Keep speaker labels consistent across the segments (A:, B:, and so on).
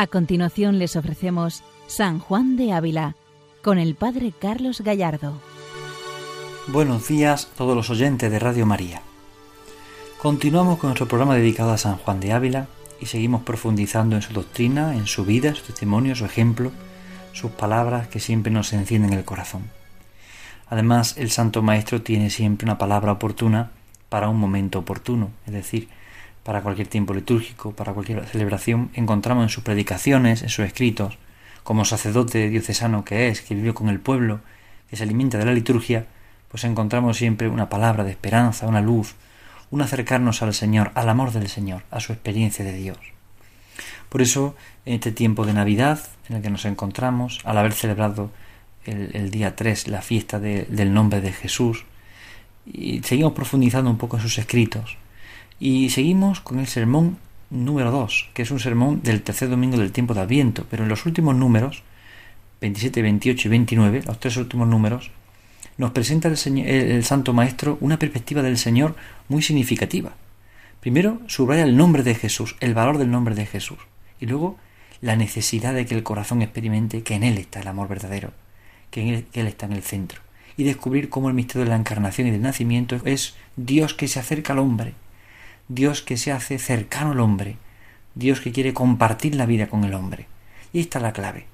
A: A continuación les ofrecemos San Juan de Ávila con el Padre Carlos Gallardo.
B: Buenos días a todos los oyentes de Radio María. Continuamos con nuestro programa dedicado a San Juan de Ávila y seguimos profundizando en su doctrina, en su vida, su testimonio, su ejemplo, sus palabras que siempre nos encienden el corazón. Además, el Santo Maestro tiene siempre una palabra oportuna para un momento oportuno, es decir, para cualquier tiempo litúrgico, para cualquier celebración, encontramos en sus predicaciones, en sus escritos, como sacerdote diocesano que es, que vive con el pueblo, que se alimenta de la liturgia, pues encontramos siempre una palabra de esperanza, una luz, un acercarnos al Señor, al amor del Señor, a su experiencia de Dios. Por eso, en este tiempo de Navidad en el que nos encontramos, al haber celebrado el, día 3 la fiesta del nombre de Jesús, y seguimos profundizando un poco en sus escritos, y seguimos con el sermón número 2, que es un sermón del tercer domingo del tiempo de Adviento, pero en los últimos números, 27, 28 y 29, los tres últimos números, nos presenta el, el, Santo Maestro una perspectiva del Señor muy significativa. Primero, subraya el nombre de Jesús, el valor del nombre de Jesús, y luego la necesidad de que el corazón experimente que en Él está el amor verdadero, que, él, que Él está en el centro, y descubrir cómo el misterio de la encarnación y del nacimiento es Dios que se acerca al hombre, Dios que se hace cercano al hombre, Dios que quiere compartir la vida con el hombre. Y ahí está la clave.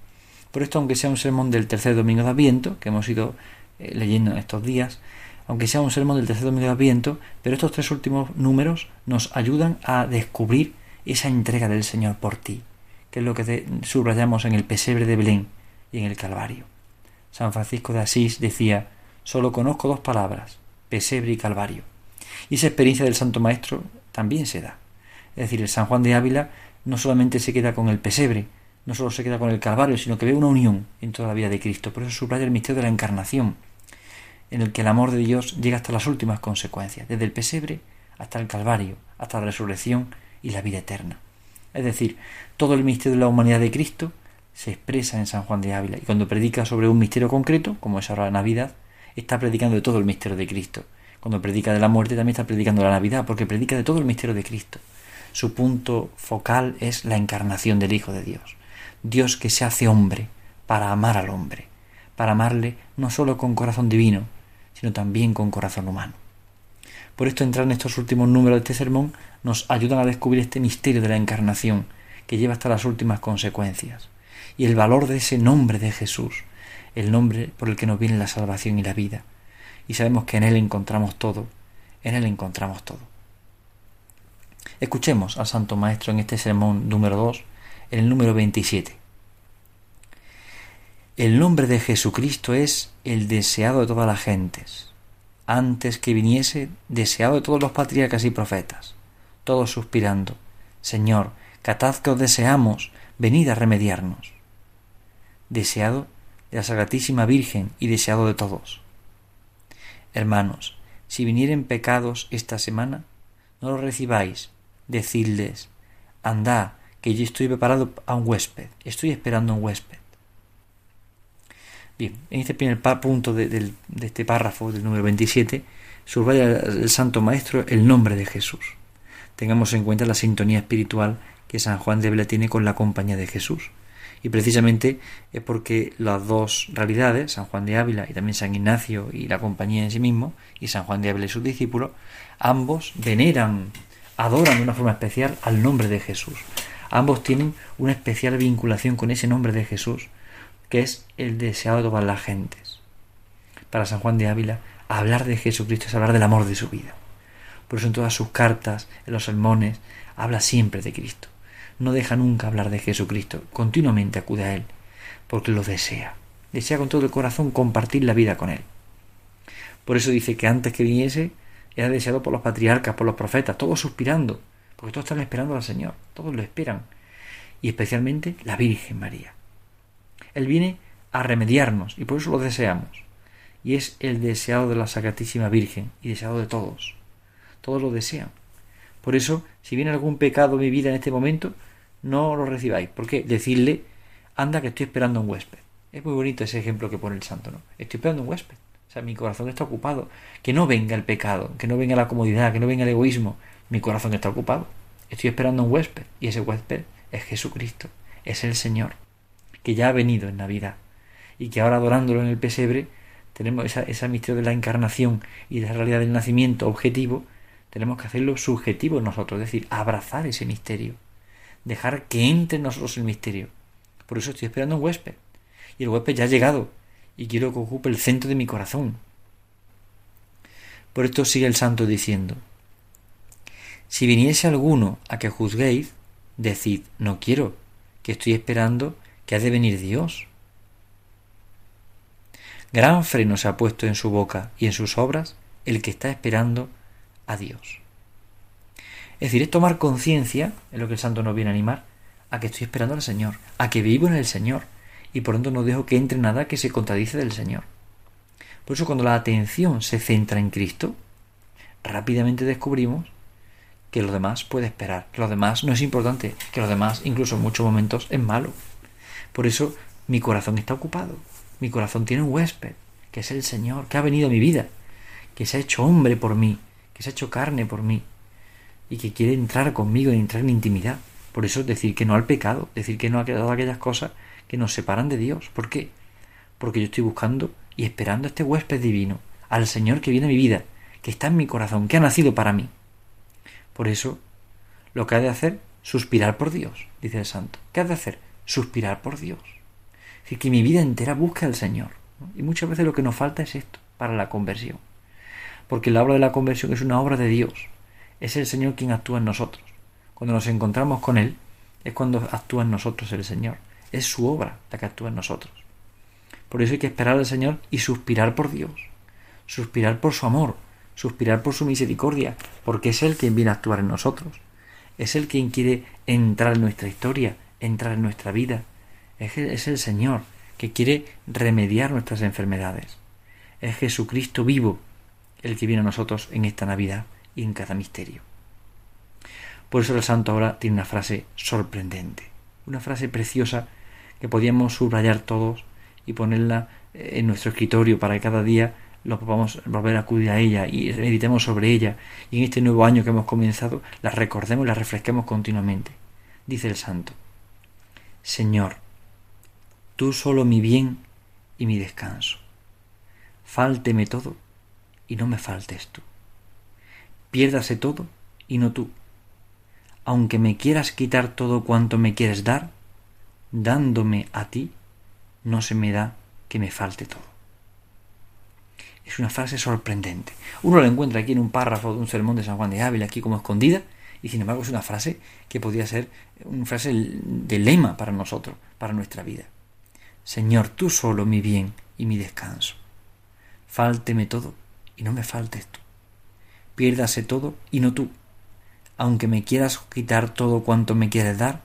B: Por esto, aunque sea un sermón del tercer domingo de Adviento, que hemos ido eh, leyendo en estos días, aunque sea un sermón del tercer domingo de Adviento, pero estos tres últimos números nos ayudan a descubrir esa entrega del Señor por ti, que es lo que subrayamos en el pesebre de Belén y en el Calvario. San Francisco de Asís decía, solo conozco dos palabras, pesebre y Calvario. Y esa experiencia del Santo Maestro también se da. Es decir, el San Juan de Ávila no solamente se queda con el pesebre, no solo se queda con el Calvario, sino que ve una unión en toda la vida de Cristo. Por eso subraya el misterio de la encarnación, en el que el amor de Dios llega hasta las últimas consecuencias, desde el pesebre hasta el Calvario, hasta la resurrección y la vida eterna. Es decir, todo el misterio de la humanidad de Cristo se expresa en San Juan de Ávila y cuando predica sobre un misterio concreto, como es ahora la Navidad, está predicando de todo el misterio de Cristo, cuando predica de la muerte también está predicando la Navidad, porque predica de todo el misterio de Cristo. Su punto focal es la encarnación del Hijo de Dios. Dios que se hace hombre para amar al hombre, para amarle no solo con corazón divino, sino también con corazón humano. Por esto entrar en estos últimos números de este sermón nos ayudan a descubrir este misterio de la encarnación que lleva hasta las últimas consecuencias y el valor de ese nombre de Jesús, el nombre por el que nos viene la salvación y la vida, y sabemos que en Él encontramos todo, en Él encontramos todo. Escuchemos al Santo Maestro en este sermón número 2, en el número 27. El nombre de Jesucristo es el deseado de todas las gentes, antes que viniese, deseado de todos los patriarcas y profetas, todos suspirando, Señor, catad que os deseamos, venid a remediarnos. Deseado de la Sagratísima Virgen y deseado de todos. Hermanos, si vinieren pecados esta semana, no los recibáis, decidles, andad, que yo estoy preparado a un huésped, estoy esperando un huésped. Bien, en este primer punto de, este párrafo del número 27, subraya el Santo Maestro el nombre de Jesús. Tengamos en cuenta la sintonía espiritual que San Juan de Bela tiene con la compañía de Jesús. Y precisamente es porque las dos realidades, San Juan de Ávila y también San Ignacio y la compañía en sí mismo, y San Juan de Ávila y sus discípulos, ambos veneran, adoran de una forma especial al nombre de Jesús. Ambos tienen una especial vinculación con ese nombre de Jesús, que es el deseado de todas las gentes. Para San Juan de Ávila, hablar de Jesucristo es hablar del amor de su vida. Por eso en todas sus cartas, en los sermones, habla siempre de Cristo no deja nunca hablar de Jesucristo, continuamente acude a Él, porque lo desea. Desea con todo el corazón compartir la vida con Él. Por eso dice que antes que viniese era deseado por los patriarcas, por los profetas, todos suspirando, porque todos están esperando al Señor, todos lo esperan, y especialmente la Virgen María. Él viene a remediarnos y por eso lo deseamos. Y es el deseado de la Sacratísima Virgen y deseado de todos. Todos lo desean. Por eso, si viene algún pecado en mi vida en este momento, no lo recibáis. ¿Por qué? Decirle, anda que estoy esperando un huésped. Es muy bonito ese ejemplo que pone el santo, ¿no? Estoy esperando un huésped. O sea, mi corazón está ocupado. Que no venga el pecado, que no venga la comodidad, que no venga el egoísmo. Mi corazón está ocupado. Estoy esperando un huésped. Y ese huésped es Jesucristo. es el Señor, que ya ha venido en Navidad y que ahora adorándolo en el pesebre tenemos esa, ese misterio de la encarnación y de la realidad del nacimiento objetivo, tenemos que hacerlo subjetivo nosotros, es decir, abrazar ese misterio, dejar que entre en nosotros el misterio. Por eso estoy esperando un huésped. Y el huésped ya ha llegado y quiero que ocupe el centro de mi corazón. Por esto sigue el santo diciendo, Si viniese alguno a que juzguéis, decid, no quiero, que estoy esperando que ha de venir Dios. Gran freno se ha puesto en su boca y en sus obras el que está esperando a Dios. Es decir, es tomar conciencia, en lo que el santo nos viene a animar, a que estoy esperando al Señor, a que vivo en el Señor, y por tanto no dejo que entre nada que se contradice del Señor. Por eso cuando la atención se centra en Cristo, rápidamente descubrimos que lo demás puede esperar, que lo demás no es importante, que lo demás incluso en muchos momentos es malo. Por eso mi corazón está ocupado, mi corazón tiene un huésped, que es el Señor, que ha venido a mi vida, que se ha hecho hombre por mí, que se ha hecho carne por mí, y que quiere entrar conmigo y entrar en intimidad. Por eso decir que no al pecado, decir que no ha quedado aquellas cosas que nos separan de Dios. ¿Por qué? Porque yo estoy buscando y esperando a este huésped divino, al Señor que viene a mi vida, que está en mi corazón, que ha nacido para mí. Por eso, lo que ha de hacer, suspirar por Dios, dice el santo. ¿Qué ha de hacer? Suspirar por Dios. Es decir, que mi vida entera busque al Señor. Y muchas veces lo que nos falta es esto, para la conversión. Porque la obra de la conversión es una obra de Dios. Es el Señor quien actúa en nosotros. Cuando nos encontramos con Él, es cuando actúa en nosotros el Señor. Es su obra la que actúa en nosotros. Por eso hay que esperar al Señor y suspirar por Dios. Suspirar por su amor, suspirar por su misericordia, porque es Él quien viene a actuar en nosotros. Es Él quien quiere entrar en nuestra historia, entrar en nuestra vida. Es el Señor que quiere remediar nuestras enfermedades. Es Jesucristo vivo el que viene a nosotros en esta Navidad y en cada misterio. Por eso el santo ahora tiene una frase sorprendente, una frase preciosa que podíamos subrayar todos y ponerla en nuestro escritorio para que cada día lo podamos volver a acudir a ella y meditemos sobre ella y en este nuevo año que hemos comenzado la recordemos y la refresquemos continuamente. Dice el santo, Señor, tú solo mi bien y mi descanso. Fálteme todo y no me faltes tú. Piérdase todo y no tú. Aunque me quieras quitar todo cuanto me quieres dar, dándome a ti, no se me da que me falte todo. Es una frase sorprendente. Uno la encuentra aquí en un párrafo de un sermón de San Juan de Ávila, aquí como escondida, y sin embargo es una frase que podría ser una frase de lema para nosotros, para nuestra vida. Señor, tú solo mi bien y mi descanso. Fálteme todo y no me faltes tú. Piérdase todo y no tú. Aunque me quieras quitar todo cuanto me quieres dar,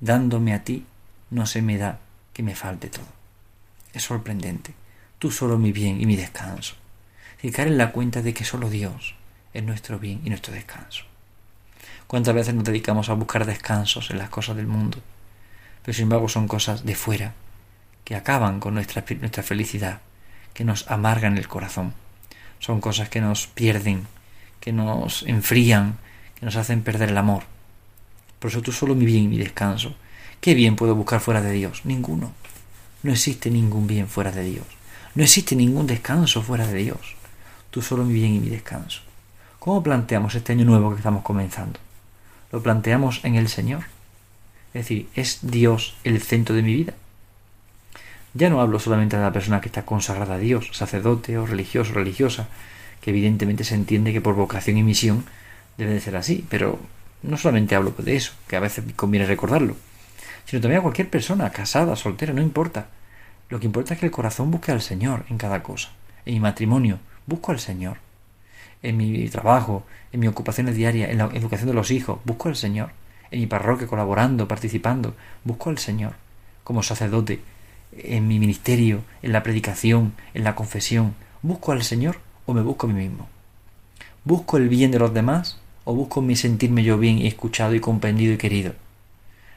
B: dándome a ti, no se me da que me falte todo. Es sorprendente. Tú solo mi bien y mi descanso. Y en la cuenta de que solo Dios es nuestro bien y nuestro descanso. ¿Cuántas veces nos dedicamos a buscar descansos en las cosas del mundo? Pero sin embargo son cosas de fuera, que acaban con nuestra, nuestra felicidad, que nos amargan el corazón. Son cosas que nos pierden, que nos enfrían, que nos hacen perder el amor. Por eso tú solo mi bien y mi descanso. ¿Qué bien puedo buscar fuera de Dios? Ninguno. No existe ningún bien fuera de Dios. No existe ningún descanso fuera de Dios. Tú solo mi bien y mi descanso. ¿Cómo planteamos este año nuevo que estamos comenzando? ¿Lo planteamos en el Señor? Es decir, ¿es Dios el centro de mi vida? Ya no hablo solamente de la persona que está consagrada a Dios, sacerdote o religioso o religiosa, que evidentemente se entiende que por vocación y misión debe de ser así, pero no solamente hablo de eso, que a veces conviene recordarlo, sino también a cualquier persona, casada, soltera, no importa. Lo que importa es que el corazón busque al Señor en cada cosa. En mi matrimonio, busco al Señor. En mi trabajo, en mi ocupación diaria, en la educación de los hijos, busco al Señor. En mi parroquia, colaborando, participando, busco al Señor. Como sacerdote, en mi ministerio, en la predicación, en la confesión, ¿busco al Señor o me busco a mí mismo? ¿Busco el bien de los demás o busco mi sentirme yo bien y escuchado y comprendido y querido?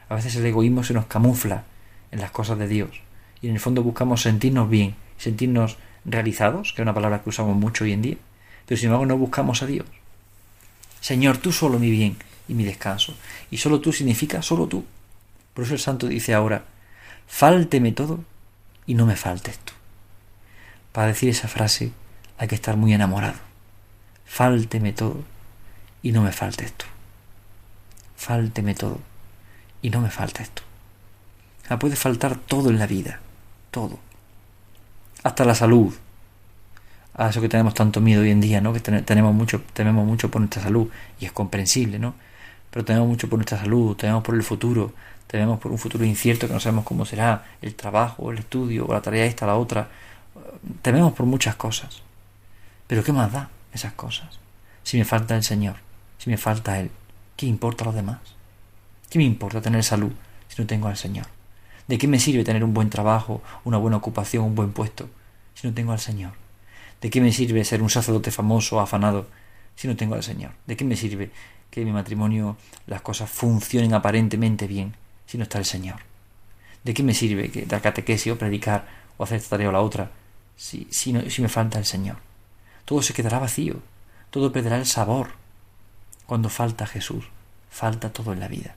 B: A veces el egoísmo se nos camufla en las cosas de Dios y en el fondo buscamos sentirnos bien, sentirnos realizados, que es una palabra que usamos mucho hoy en día, pero sin embargo no buscamos a Dios. Señor, tú solo mi bien y mi descanso. Y solo tú significa solo tú. Por eso el santo dice ahora, fálteme todo y no me faltes tú. Para decir esa frase hay que estar muy enamorado. Fálteme todo y no me faltes tú. Fálteme todo y no me faltes tú. O puede faltar todo en la vida, todo. Hasta la salud. A eso que tenemos tanto miedo hoy en día, ¿no? Que tenemos mucho, tememos mucho por nuestra salud y es comprensible, ¿no? Pero tenemos mucho por nuestra salud, tenemos por el futuro, tenemos por un futuro incierto que no sabemos cómo será, el trabajo, el estudio, o la tarea esta, la otra. Tememos por muchas cosas. Pero ¿qué más da esas cosas? Si me falta el Señor, si me falta Él, ¿qué importa a los demás? ¿Qué me importa tener salud si no tengo al Señor? ¿De qué me sirve tener un buen trabajo, una buena ocupación, un buen puesto, si no tengo al Señor? ¿De qué me sirve ser un sacerdote famoso, afanado, si no tengo al Señor? ¿De qué me sirve que mi matrimonio las cosas funcionen aparentemente bien, si no está el Señor? ¿De qué me sirve que dar catequesis o predicar o hacer esta tarea o la otra si, si, si me falta el Señor? Todo se quedará vacío, todo perderá el sabor. Cuando falta Jesús, falta todo en la vida.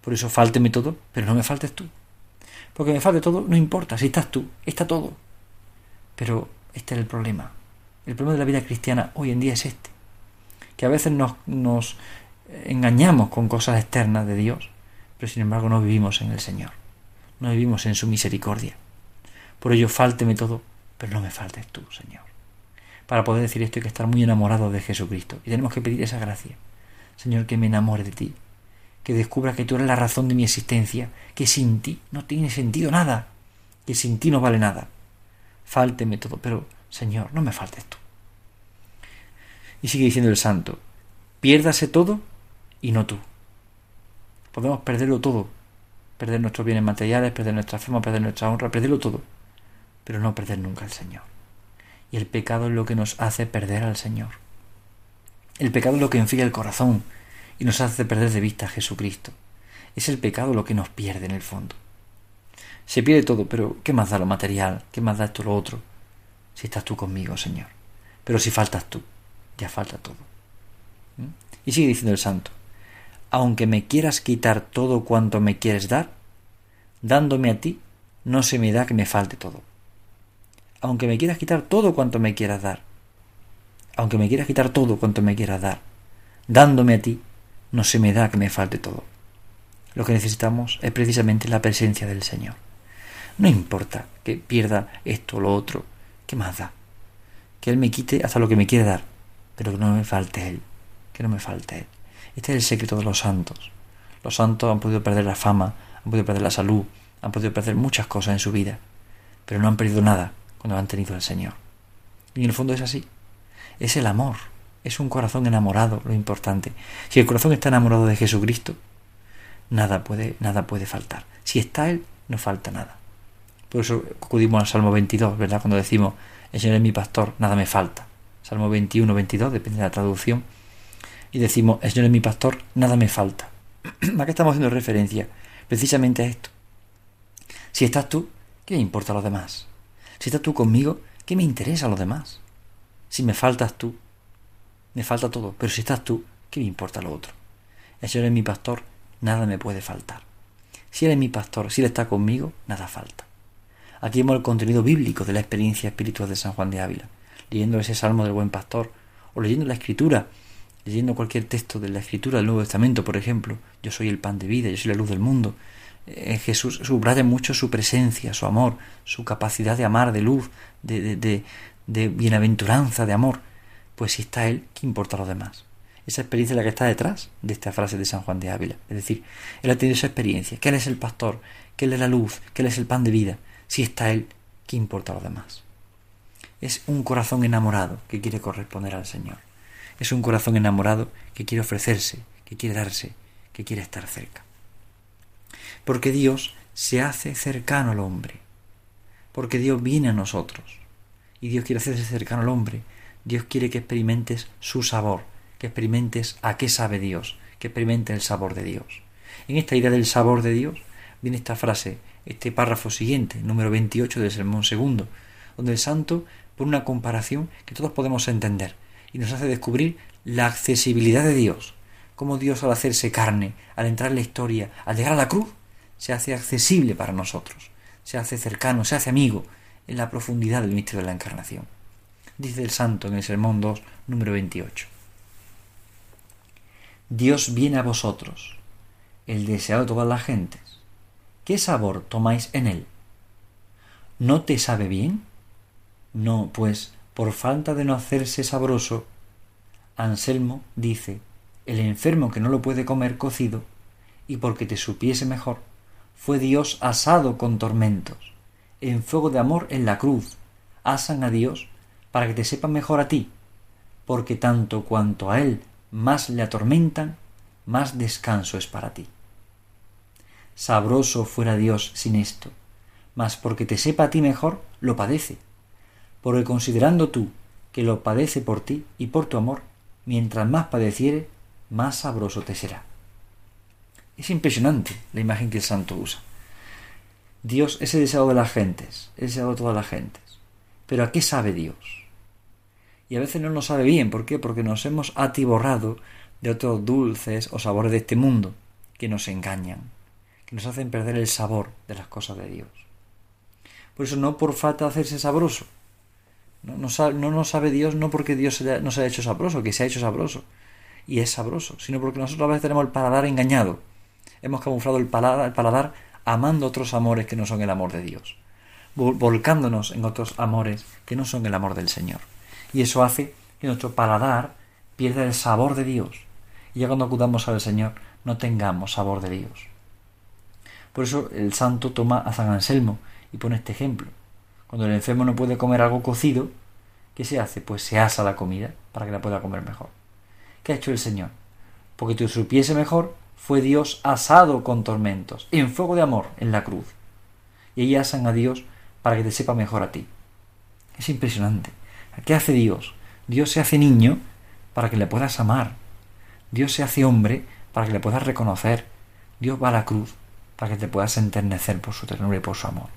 B: Por eso fálteme todo, pero no me faltes tú. Porque me falte todo, no importa, si estás tú, está todo. Pero este es el problema. El problema de la vida cristiana hoy en día es este. Que a veces nos, nos engañamos con cosas externas de Dios, pero sin embargo no vivimos en el Señor. No vivimos en su misericordia. Por ello, fálteme todo, pero no me faltes tú, Señor. Para poder decir esto hay que estar muy enamorado de Jesucristo. Y tenemos que pedir esa gracia. Señor, que me enamore de ti, que descubra que tú eres la razón de mi existencia, que sin ti no tiene sentido nada, que sin ti no vale nada. Fálteme todo, pero Señor, no me faltes tú. Y sigue diciendo el santo, piérdase todo y no tú. Podemos perderlo todo, perder nuestros bienes materiales, perder nuestra fama, perder nuestra honra, perderlo todo, pero no perder nunca al Señor. Y el pecado es lo que nos hace perder al Señor. El pecado es lo que enfría el corazón, y nos hace perder de vista a Jesucristo. Es el pecado lo que nos pierde en el fondo. Se pierde todo, pero ¿qué más da lo material? ¿Qué más da esto lo otro? Si estás tú conmigo, Señor. Pero si faltas tú, ya falta todo. ¿Mm? Y sigue diciendo el santo, aunque me quieras quitar todo cuanto me quieres dar, dándome a ti, no se me da que me falte todo. Aunque me quieras quitar todo cuanto me quieras dar, aunque me quieras quitar todo cuanto me quieras dar, dándome a ti, no se me da que me falte todo. Lo que necesitamos es precisamente la presencia del Señor. No importa que pierda esto o lo otro, ¿qué más da? Que Él me quite hasta lo que me quiere dar, pero que no me falte Él, que no me falte Él. Este es el secreto de los santos. Los santos han podido perder la fama, han podido perder la salud, han podido perder muchas cosas en su vida, pero no han perdido nada cuando han tenido al Señor. Y en el fondo es así. Es el amor es un corazón enamorado, lo importante. Si el corazón está enamorado de Jesucristo, nada puede, nada puede faltar. Si está Él, no falta nada. Por eso acudimos al Salmo 22, ¿verdad? Cuando decimos, el Señor es mi pastor, nada me falta. Salmo 21, 22, depende de la traducción. Y decimos, el Señor es mi pastor, nada me falta. ¿A qué estamos haciendo referencia? Precisamente a esto. Si estás tú, ¿qué importa a los demás? Si estás tú conmigo, ¿qué me interesa a los demás? Si me faltas tú, me falta todo, pero si estás tú, ¿qué me importa lo otro? El Señor es mi pastor, nada me puede faltar. Si Él es mi pastor, si Él está conmigo, nada falta. Aquí vemos el contenido bíblico de la experiencia espiritual de San Juan de Ávila, leyendo ese salmo del buen pastor, o leyendo la escritura, leyendo cualquier texto de la escritura del Nuevo Testamento, por ejemplo, yo soy el pan de vida, yo soy la luz del mundo. En Jesús subraya mucho su presencia, su amor, su capacidad de amar, de luz, de, de, de, bienaventuranza, de amor pues si está Él, ¿qué importa a los demás? Esa experiencia es la que está detrás de esta frase de San Juan de Ávila. Es decir, Él ha tenido esa experiencia, que Él es el pastor, que Él es la luz, que Él es el pan de vida. Si está Él, ¿qué importa a los demás? Es un corazón enamorado que quiere corresponder al Señor. Es un corazón enamorado que quiere ofrecerse, que quiere darse, que quiere estar cerca. Porque Dios se hace cercano al hombre. Porque Dios viene a nosotros. Y Dios quiere hacerse cercano al hombre Dios quiere que experimentes su sabor, que experimentes a qué sabe Dios, que experimentes el sabor de Dios. En esta idea del sabor de Dios viene esta frase, este párrafo siguiente, número 28 del Sermón segundo, donde el santo pone una comparación que todos podemos entender y nos hace descubrir la accesibilidad de Dios, cómo Dios al hacerse carne, al entrar en la historia, al llegar a la cruz, se hace accesible para nosotros, se hace cercano, se hace amigo en la profundidad del misterio de la encarnación. Dice el santo en el Sermón 2, número 28. Dios viene a vosotros, el deseado de todas las gentes. ¿Qué sabor tomáis en él? ¿No te sabe bien? No, pues, por falta de no hacerse sabroso, Anselmo dice, el enfermo que no lo puede comer cocido, y porque te supiese mejor, fue Dios asado con tormentos, en fuego de amor en la cruz, asan a Dios para que te sepa mejor a ti, porque tanto cuanto a Él más le atormentan, más descanso es para ti. Sabroso fuera Dios sin esto, mas porque te sepa a ti mejor, lo padece, porque considerando tú que lo padece por ti y por tu amor, mientras más padeciere, más sabroso te será. Es impresionante la imagen que el santo usa. Dios es el deseado de las gentes, es el deseado de todas las gentes. Pero ¿a qué sabe Dios? Y a veces no lo sabe bien. ¿Por qué? Porque nos hemos atiborrado de otros dulces o sabores de este mundo que nos engañan, que nos hacen perder el sabor de las cosas de Dios. Por eso no por falta de hacerse sabroso. No, no, nos sabe Dios no porque Dios no se ha hecho sabroso, que se ha hecho sabroso, y es sabroso, sino porque nosotros a veces tenemos el paladar engañado. Hemos camuflado el paladar, amando otros amores que no son el amor de Dios, volcándonos en otros amores que no son el amor del Señor. Y eso hace que nuestro paladar pierda el sabor de Dios. Y ya cuando acudamos al Señor no tengamos sabor de Dios. Por eso el santo toma a San Anselmo y pone este ejemplo. Cuando el enfermo no puede comer algo cocido, ¿qué se hace? Pues se asa la comida para que la pueda comer mejor. ¿Qué ha hecho el Señor? Porque tú supiese mejor, fue Dios asado con tormentos, en fuego de amor, en la cruz. Y ahí asan a Dios para que te sepa mejor a ti. Es impresionante. ¿Qué hace Dios? Dios se hace niño para que le puedas amar. Dios se hace hombre para que le puedas reconocer. Dios va a la cruz para que te puedas enternecer por su ternura y por su amor.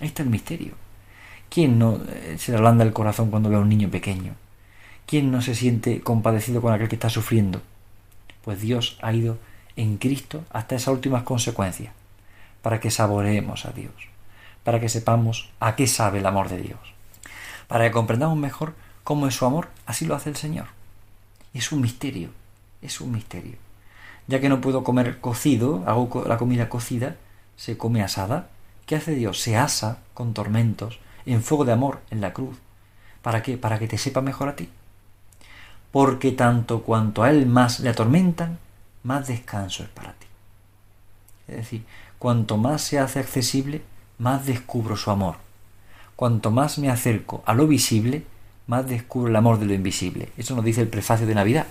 B: Ahí está el misterio. ¿Quién no eh, se le ablanda el corazón cuando ve a un niño pequeño? ¿Quién no se siente compadecido con aquel que está sufriendo? Pues Dios ha ido en Cristo hasta esas últimas consecuencias, para que saboreemos a Dios, para que sepamos a qué sabe el amor de Dios, para que comprendamos mejor cómo es su amor, así lo hace el Señor. Es un misterio, es un misterio. Ya que no puedo comer cocido, hago la comida cocida, se come asada. ¿Qué hace Dios? Se asa con tormentos, en fuego de amor, en la cruz. ¿Para qué? Para que te sepa mejor a ti porque tanto cuanto a él más le atormentan, más descanso es para ti. Es decir, cuanto más se hace accesible, más descubro su amor. Cuanto más me acerco a lo visible, más descubro el amor de lo invisible. Eso nos dice el prefacio de Navidad.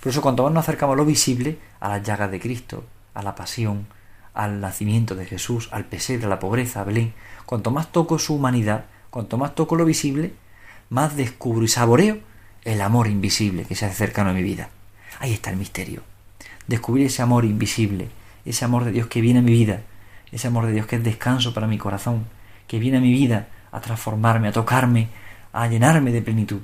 B: Por eso cuanto más nos acercamos a lo visible, a las llagas de Cristo, a la pasión, al nacimiento de Jesús, al pesebre, a la pobreza, a Belén, cuanto más toco su humanidad, cuanto más toco lo visible, más descubro y saboreo el amor invisible que se hace cercano a mi vida. Ahí está el misterio. Descubrir ese amor invisible, ese amor de Dios que viene a mi vida, ese amor de Dios que es descanso para mi corazón, que viene a mi vida a transformarme, a tocarme, a llenarme de plenitud.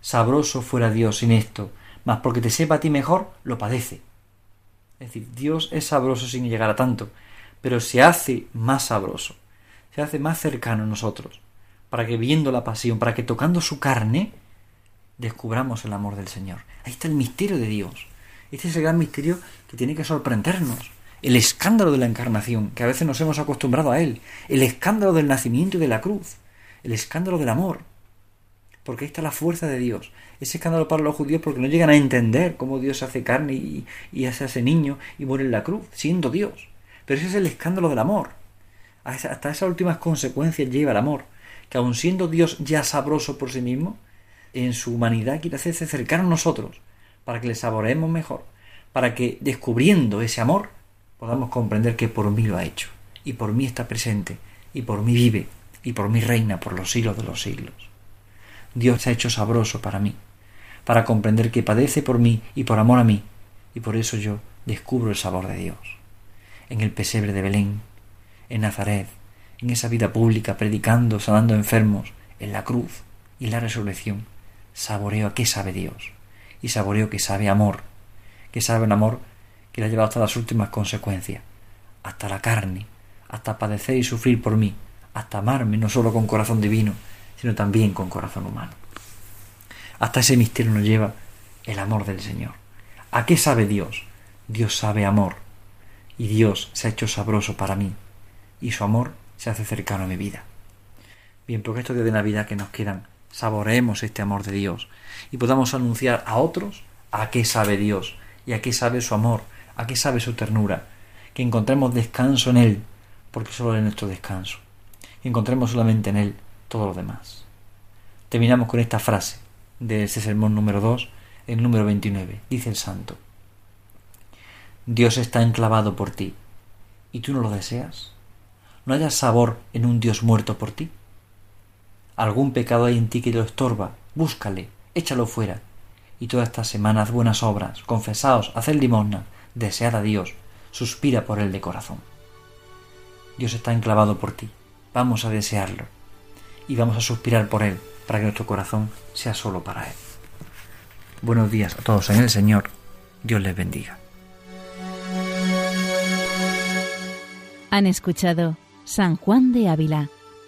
B: Sabroso fuera Dios sin esto, mas porque te sepa a ti mejor, lo padece. Es decir, Dios es sabroso sin llegar a tanto, pero se hace más sabroso, se hace más cercano a nosotros, para que viendo la pasión, para que tocando su carne, descubramos el amor del Señor. Ahí está el misterio de Dios. Este es el gran misterio que tiene que sorprendernos. El escándalo de la encarnación, que a veces nos hemos acostumbrado a él. El escándalo del nacimiento y de la cruz. El escándalo del amor. Porque ahí está la fuerza de Dios. Ese escándalo para los judíos porque no llegan a entender cómo Dios hace carne y, y hace ese niño y muere en la cruz, siendo Dios. Pero ese es el escándalo del amor. Hasta esas últimas consecuencias lleva el amor. Que aun siendo Dios ya sabroso por sí mismo, en su humanidad quiere hacerse cercano a nosotros, para que le saboreemos mejor, para que descubriendo ese amor podamos comprender que por mí lo ha hecho, y por mí está presente, y por mí vive, y por mí reina por los siglos de los siglos. Dios se ha hecho sabroso para mí, para comprender que padece por mí y por amor a mí, y por eso yo descubro el sabor de Dios. En el pesebre de Belén, en Nazaret, en esa vida pública, predicando, sanando enfermos, en la cruz y la resurrección, saboreo a qué sabe Dios y saboreo que sabe amor, que sabe un amor que le ha llevado hasta las últimas consecuencias, hasta la carne, hasta padecer y sufrir por mí, hasta amarme no solo con corazón divino, sino también con corazón humano. Hasta ese misterio nos lleva el amor del Señor. ¿A qué sabe Dios? Dios sabe amor, y Dios se ha hecho sabroso para mí, y su amor se hace cercano a mi vida. Bien, porque estos días de Navidad que nos quedan, saboreemos este amor de Dios y podamos anunciar a otros a qué sabe Dios y a qué sabe su amor, a qué sabe su ternura, que encontremos descanso en Él, porque solo es nuestro descanso, encontremos solamente en Él todo lo demás. Terminamos con esta frase de ese sermón número 2, el número 29. Dice el santo, Dios está enclavado por ti, ¿y tú no lo deseas? ¿No hayas sabor en un Dios muerto por ti? ¿Algún pecado hay en ti que lo estorba? Búscale, échalo fuera. Y todas estas semanas buenas obras, confesaos, haced limosna, desead a Dios, suspira por él de corazón. Dios está enclavado por ti, vamos a desearlo y vamos a suspirar por él para que nuestro corazón sea solo para él. Buenos días a todos en el Señor, Dios les bendiga.
A: Han escuchado San Juan de Ávila,